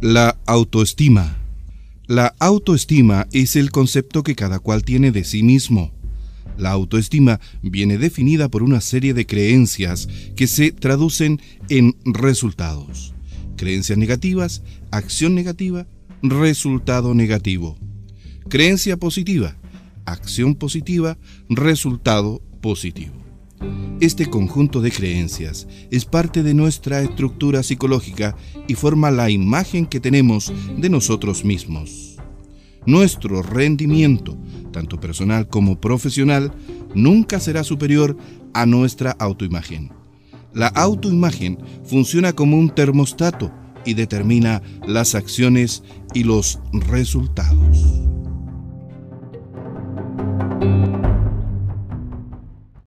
La autoestima. La autoestima es el concepto que cada cual tiene de sí mismo. La autoestima viene definida por una serie de creencias que se traducen en resultados. Creencias negativas, acción negativa, resultado negativo. Creencia positiva, acción positiva, resultado positivo. Este conjunto de creencias es parte de nuestra estructura psicológica y forma la imagen que tenemos de nosotros mismos. Nuestro rendimiento, tanto personal como profesional, nunca será superior a nuestra autoimagen. La autoimagen funciona como un termostato y determina las acciones y los resultados.